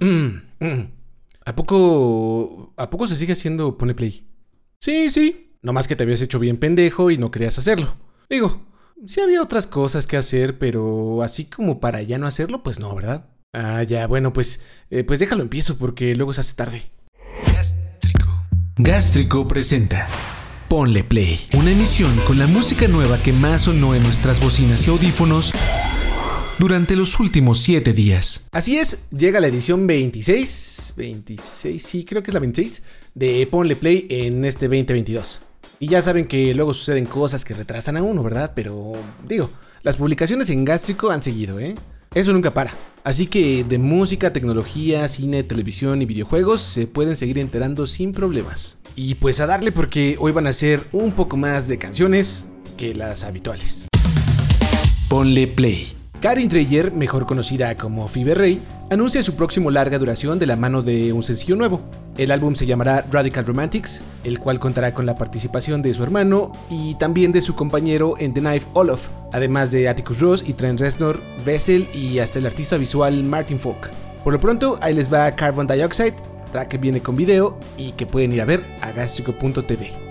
¿A poco. ¿A poco se sigue haciendo Pone Play? Sí, sí. Nomás que te habías hecho bien pendejo y no querías hacerlo. Digo, sí había otras cosas que hacer, pero así como para ya no hacerlo, pues no, ¿verdad? Ah, ya, bueno, pues, eh, pues déjalo empiezo porque luego se hace tarde. Gástrico. Gástrico presenta. Ponle Play. Una emisión con la música nueva que más sonó en nuestras bocinas y audífonos durante los últimos 7 días. Así es, llega la edición 26, 26, sí, creo que es la 26, de Ponle Play en este 2022. Y ya saben que luego suceden cosas que retrasan a uno, ¿verdad? Pero digo, las publicaciones en Gástrico han seguido, ¿eh? Eso nunca para. Así que de música, tecnología, cine, televisión y videojuegos se pueden seguir enterando sin problemas. Y pues a darle porque hoy van a ser un poco más de canciones que las habituales. Ponle Play. Karin Dreyer, mejor conocida como Phoebe Rey, anuncia su próximo larga duración de la mano de un sencillo nuevo. El álbum se llamará Radical Romantics, el cual contará con la participación de su hermano y también de su compañero en The Knife Olaf, además de Atticus Ross y Trent Reznor, Vessel y hasta el artista visual Martin Falk. Por lo pronto, ahí les va Carbon Dioxide, track que viene con video y que pueden ir a ver a gastrico.tv.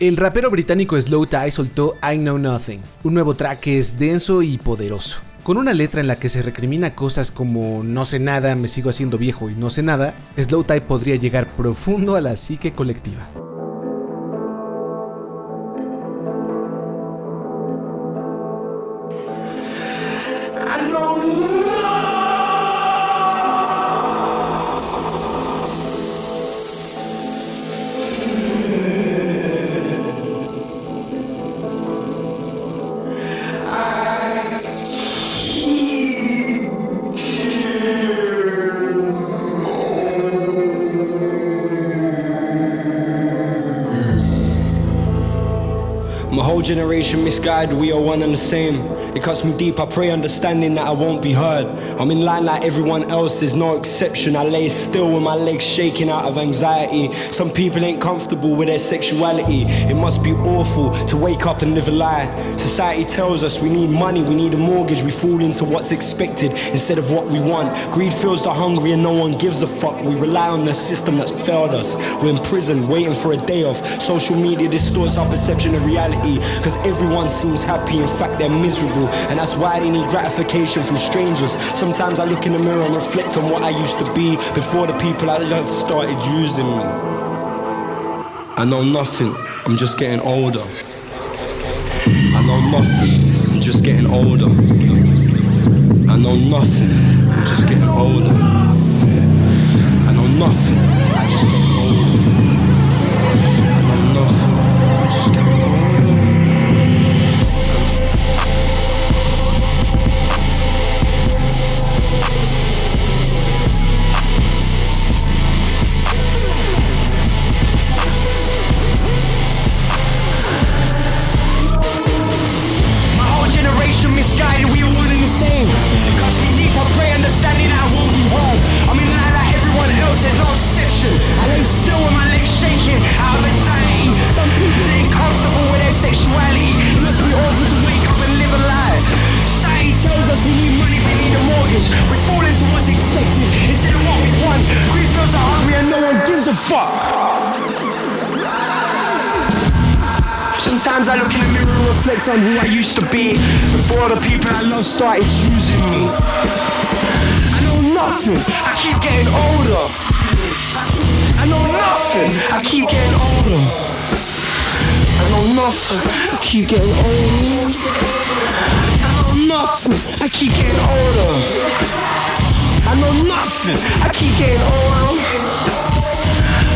El rapero británico Slow Tie soltó I Know Nothing, un nuevo track que es denso y poderoso. Con una letra en la que se recrimina cosas como no sé nada, me sigo haciendo viejo y no sé nada, Slow Tie podría llegar profundo a la psique colectiva. Generation misguided, we are one and the same. It cuts me deep, I pray understanding that I won't be heard. I'm in line like everyone else, there's no exception. I lay still with my legs shaking out of anxiety. Some people ain't comfortable with their sexuality. It must be awful to wake up and live a lie. Society tells us we need money, we need a mortgage. We fall into what's expected instead of what we want. Greed fills the hungry and no one gives a fuck. We rely on the system that's failed us. We're in prison waiting for a day off. Social media distorts our perception of reality because everyone seems happy, in fact, they're miserable and that's why they need gratification from strangers. Sometimes I look in the mirror and reflect on what I used to be before the people I love started using me. I know nothing, I'm just getting older. I know nothing, I'm just getting older. I know nothing, I'm just getting older. I know nothing, I'm just getting older. Reflect on who I used to be before the people I love started choosing me. I know nothing, I keep getting older. I know nothing, I keep getting older. I know nothing, I keep getting older. I know nothing, I keep getting older. I know nothing, I keep getting older.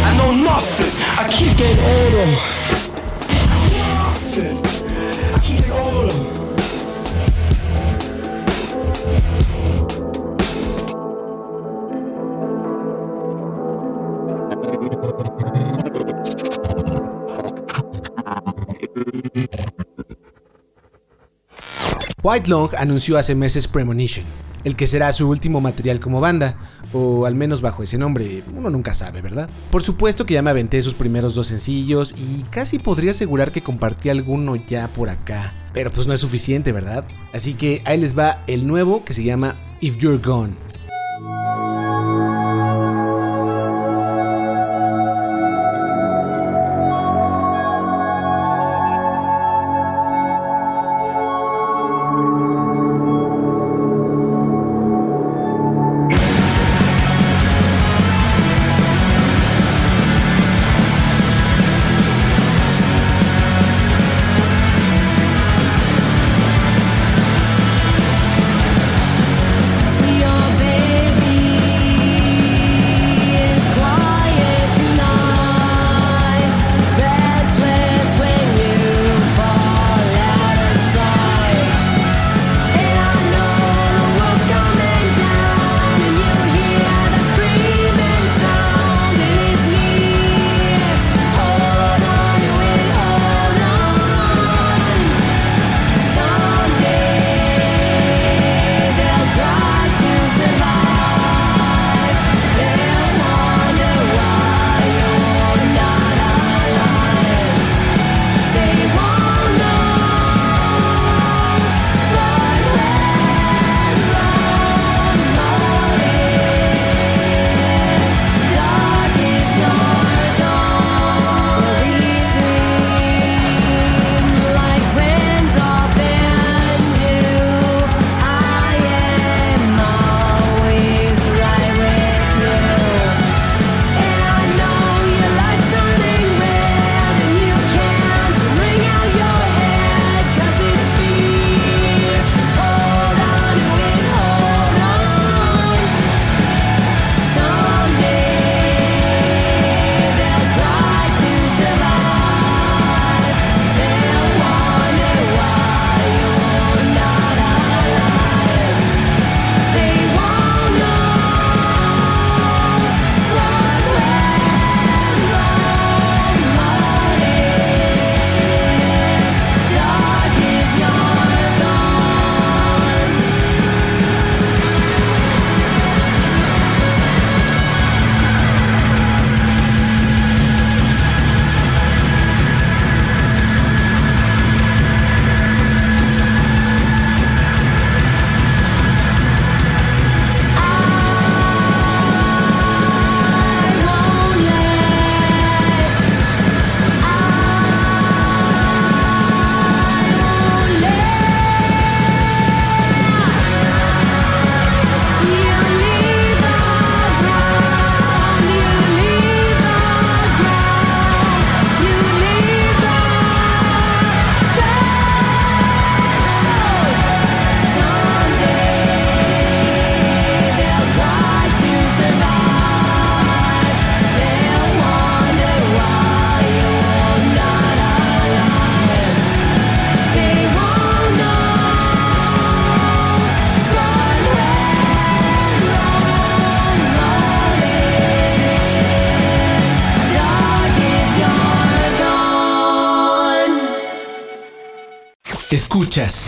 I know nothing, I keep getting older. White Long anunció hace meses Premonition, el que será su último material como banda, o al menos bajo ese nombre, uno nunca sabe, ¿verdad? Por supuesto que ya me aventé sus primeros dos sencillos y casi podría asegurar que compartí alguno ya por acá, pero pues no es suficiente, ¿verdad? Así que ahí les va el nuevo que se llama If You're Gone.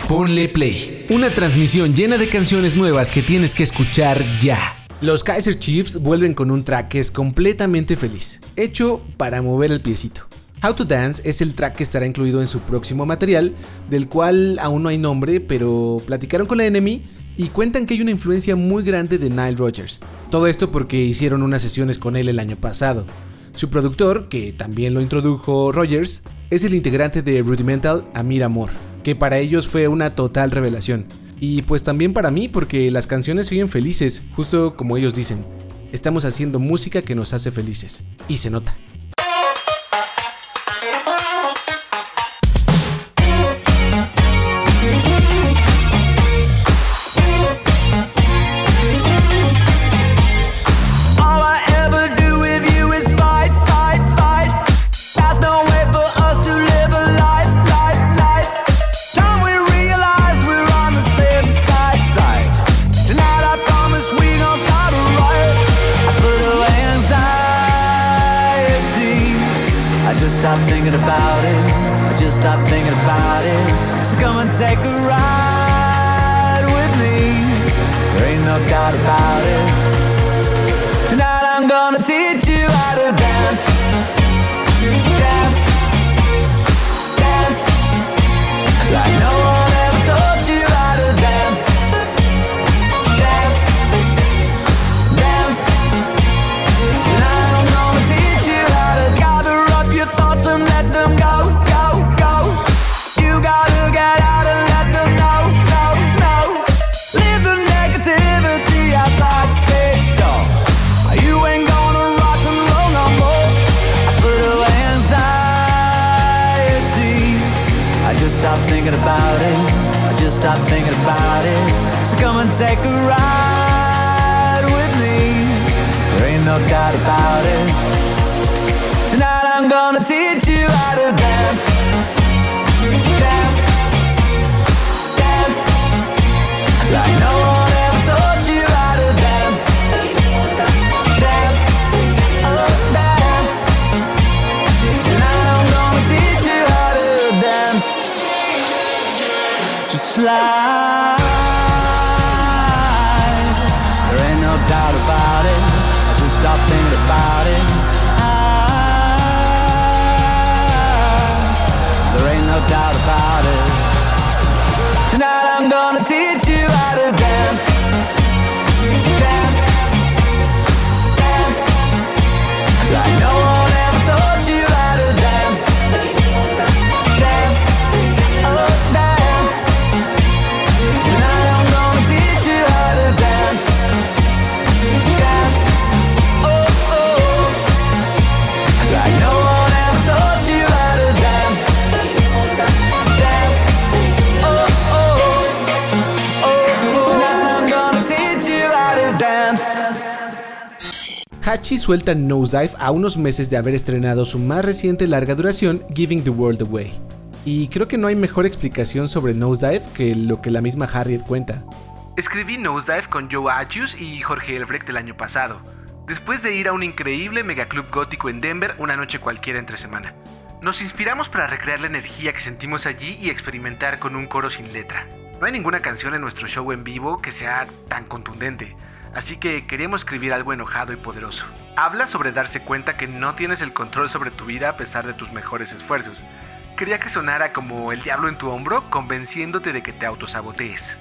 Ponle play. Una transmisión llena de canciones nuevas que tienes que escuchar ya. Los Kaiser Chiefs vuelven con un track que es completamente feliz, hecho para mover el piecito. How to Dance es el track que estará incluido en su próximo material, del cual aún no hay nombre, pero platicaron con la Enemy y cuentan que hay una influencia muy grande de Nile Rodgers. Todo esto porque hicieron unas sesiones con él el año pasado. Su productor, que también lo introdujo Rogers, es el integrante de Rudimental Amir Amor que para ellos fue una total revelación. Y pues también para mí porque las canciones se oyen felices, justo como ellos dicen. Estamos haciendo música que nos hace felices. Y se nota. thinking about it. So come and take a ride with me. There ain't no doubt about it. Tonight I'm gonna teach slide. Hachi suelta Nosedive a unos meses de haber estrenado su más reciente larga duración, Giving the World Away. Y creo que no hay mejor explicación sobre Nosedive que lo que la misma Harriet cuenta. Escribí Nosedive con Joe Agius y Jorge Elbrecht el año pasado, después de ir a un increíble megaclub gótico en Denver una noche cualquiera entre semana. Nos inspiramos para recrear la energía que sentimos allí y experimentar con un coro sin letra. No hay ninguna canción en nuestro show en vivo que sea tan contundente, así que queríamos escribir algo enojado y poderoso. Habla sobre darse cuenta que no tienes el control sobre tu vida a pesar de tus mejores esfuerzos. Quería que sonara como el diablo en tu hombro, convenciéndote de que te autosabotees.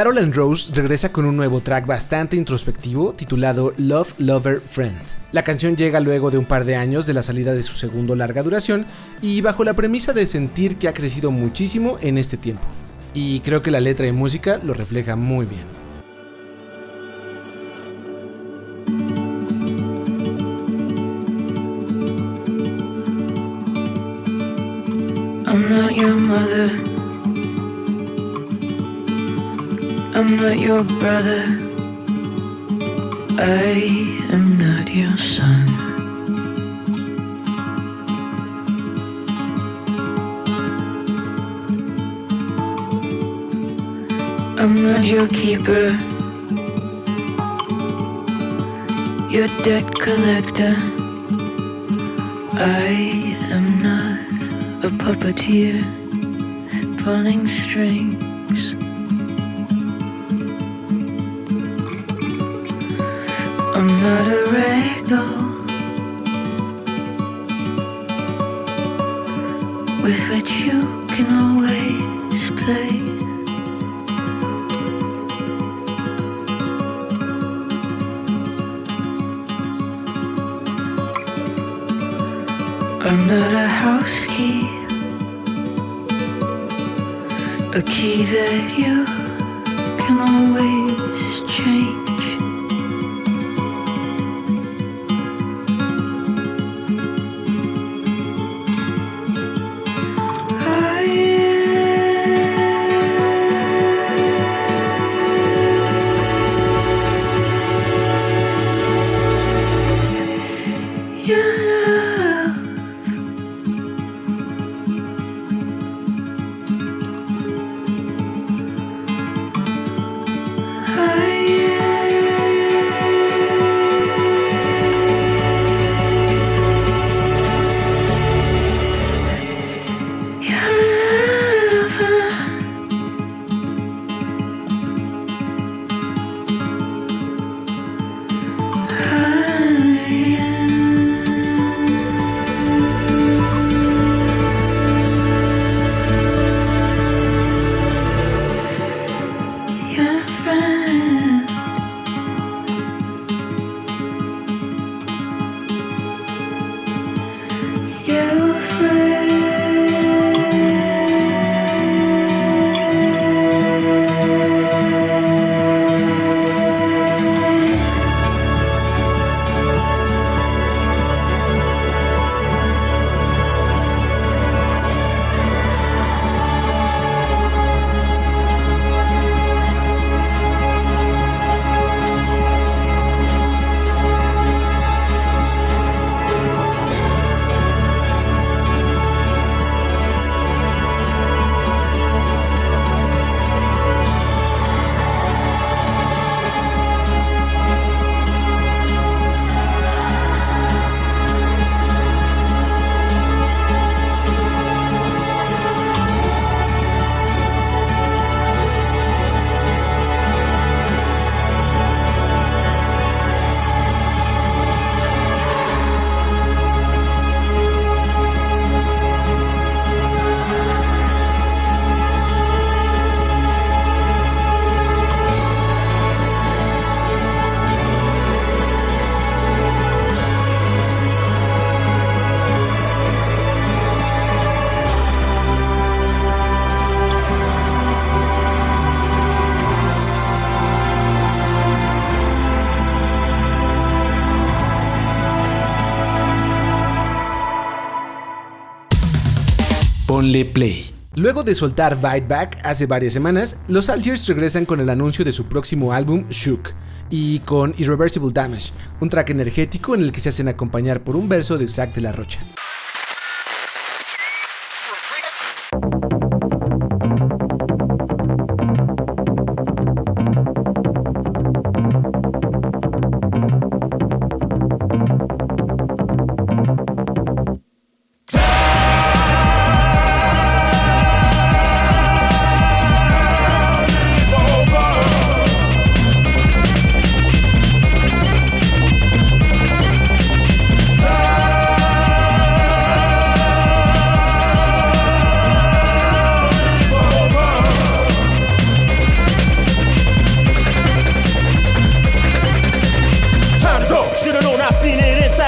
Carol and Rose regresa con un nuevo track bastante introspectivo titulado Love Lover Friend. La canción llega luego de un par de años de la salida de su segundo larga duración y bajo la premisa de sentir que ha crecido muchísimo en este tiempo. Y creo que la letra y música lo refleja muy bien. I'm not your brother. I am not your son. I'm not your keeper. Your debt collector. I am not a puppeteer pulling strings. Not a rag doll with which you can always play. I'm not a house key, a key that you can always change. Play. Luego de soltar Bite Back hace varias semanas, los Algiers regresan con el anuncio de su próximo álbum Shook y con Irreversible Damage, un track energético en el que se hacen acompañar por un verso de Zack de la Rocha.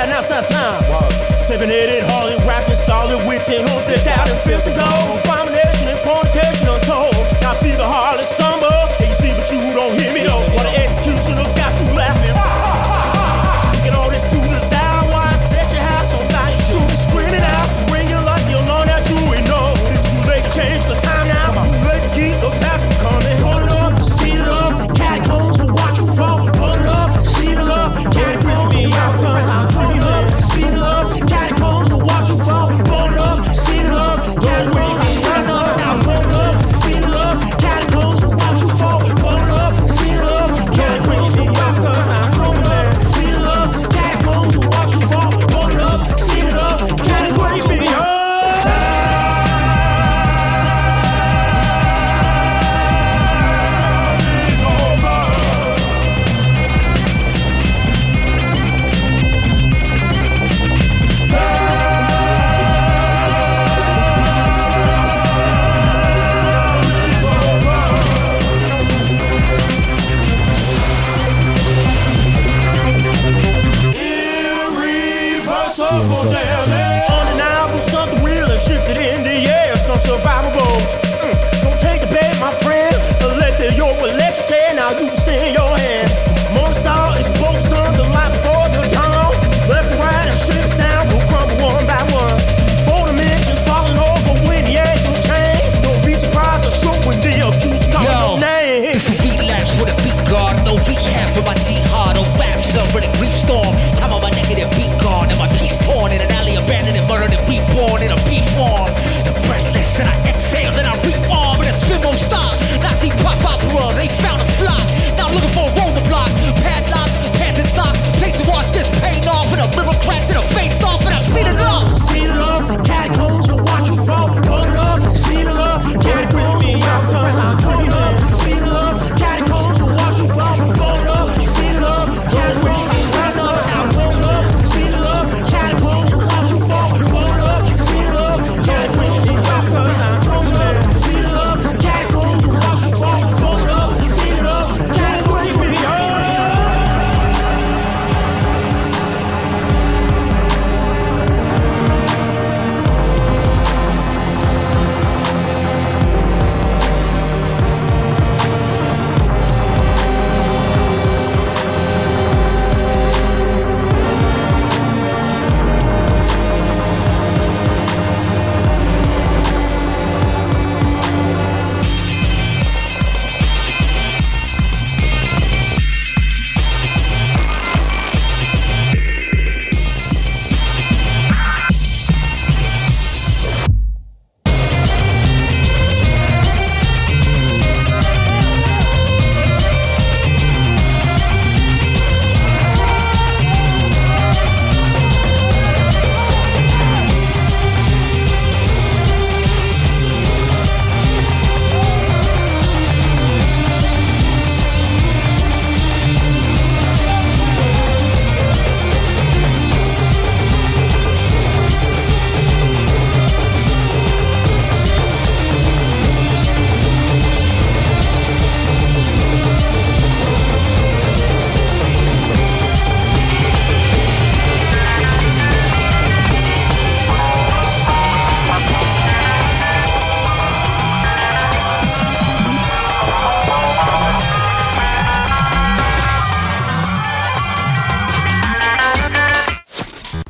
now, now it's time. Seven-headed Harley rapping, stalling, with witching, hoes that doubt and filth to go. Abomination and fornication untold. Now I see the Harley stumble, and you see, but you don't hear me. survivable. Mm. Don't take the bait, my friend, Electric, let the yoke will. Now you can stay in your hand. cracks in the face.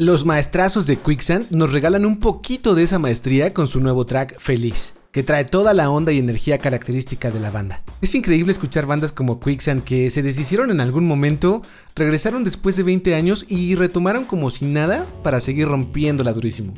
Los maestrazos de Quicksand nos regalan un poquito de esa maestría con su nuevo track Feliz, que trae toda la onda y energía característica de la banda. Es increíble escuchar bandas como Quicksand que se deshicieron en algún momento, regresaron después de 20 años y retomaron como si nada para seguir rompiéndola durísimo.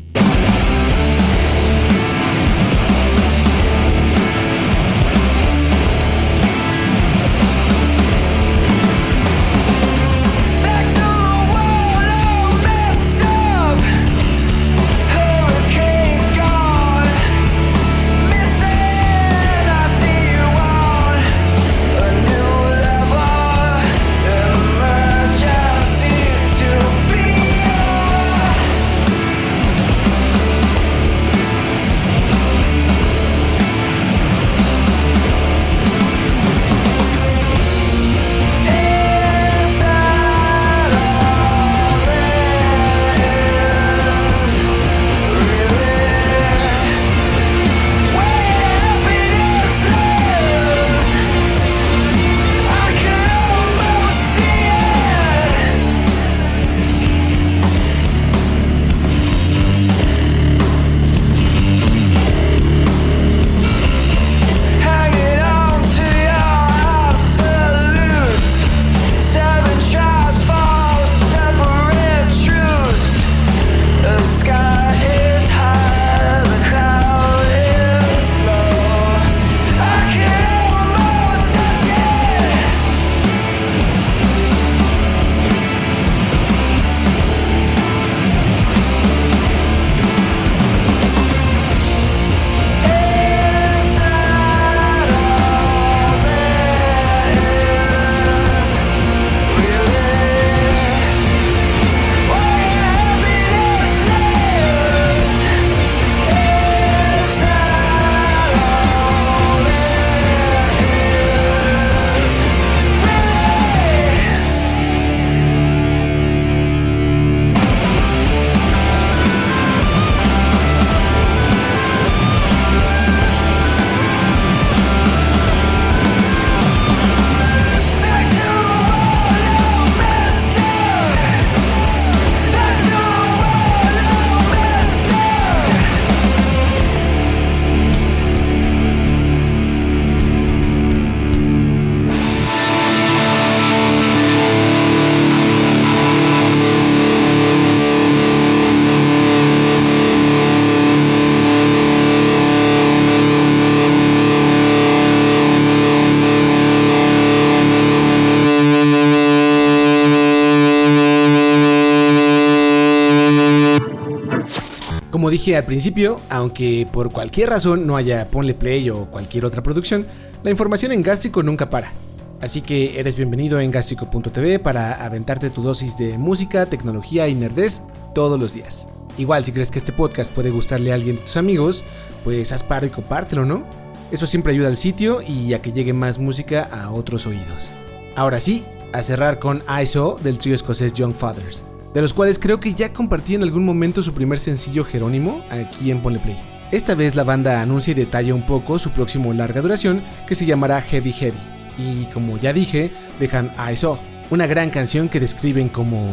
Al principio, aunque por cualquier razón no haya Ponle Play o cualquier otra producción, la información en Gástrico nunca para. Así que eres bienvenido en gástrico.tv para aventarte tu dosis de música, tecnología y nerdez todos los días. Igual si crees que este podcast puede gustarle a alguien de tus amigos, pues haz paro y compártelo, ¿no? Eso siempre ayuda al sitio y a que llegue más música a otros oídos. Ahora sí, a cerrar con ISO del trío escocés Young Fathers, de los cuales creo que ya compartí en algún momento su primer sencillo Jerónimo aquí en Ponle Play. Esta vez la banda anuncia y detalla un poco su próximo larga duración que se llamará Heavy Heavy. Y como ya dije, dejan ISO, una gran canción que describen como...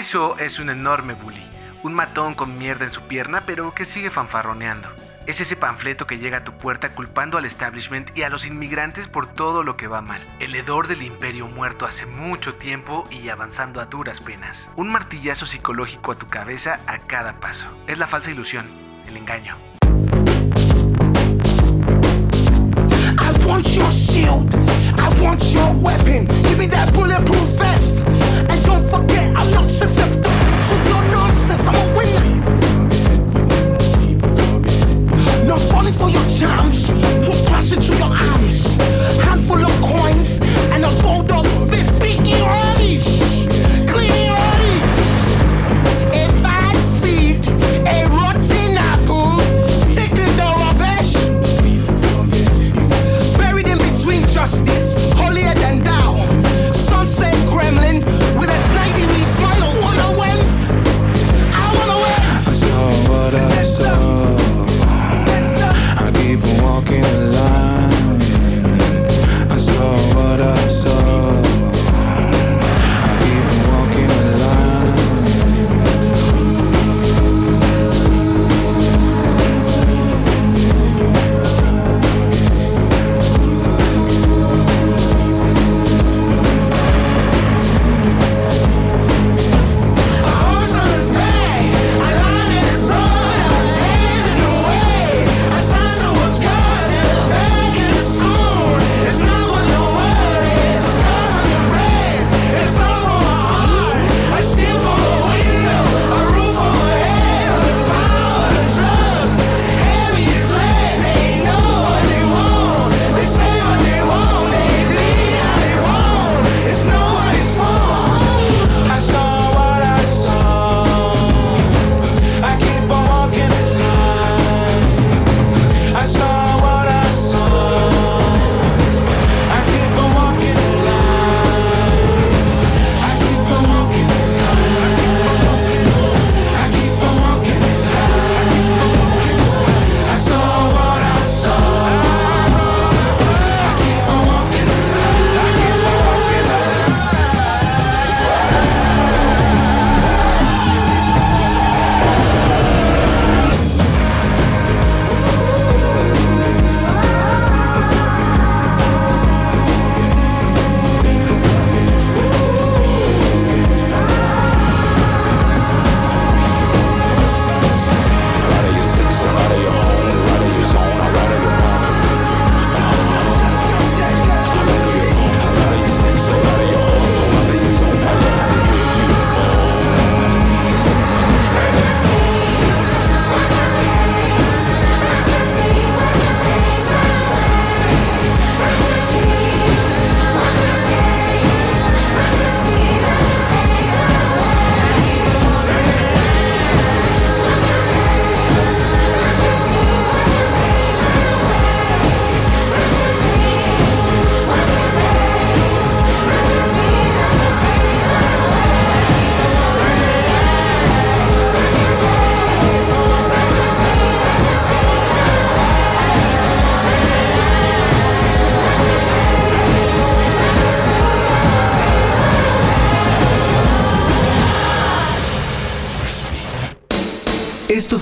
ISO es un enorme bully, un matón con mierda en su pierna pero que sigue fanfarroneando. Es ese panfleto que llega a tu puerta culpando al establishment y a los inmigrantes por todo lo que va mal. El hedor del imperio muerto hace mucho tiempo y avanzando a duras penas. Un martillazo psicológico a tu cabeza a cada paso. Es la falsa ilusión, el engaño. bitch, I'm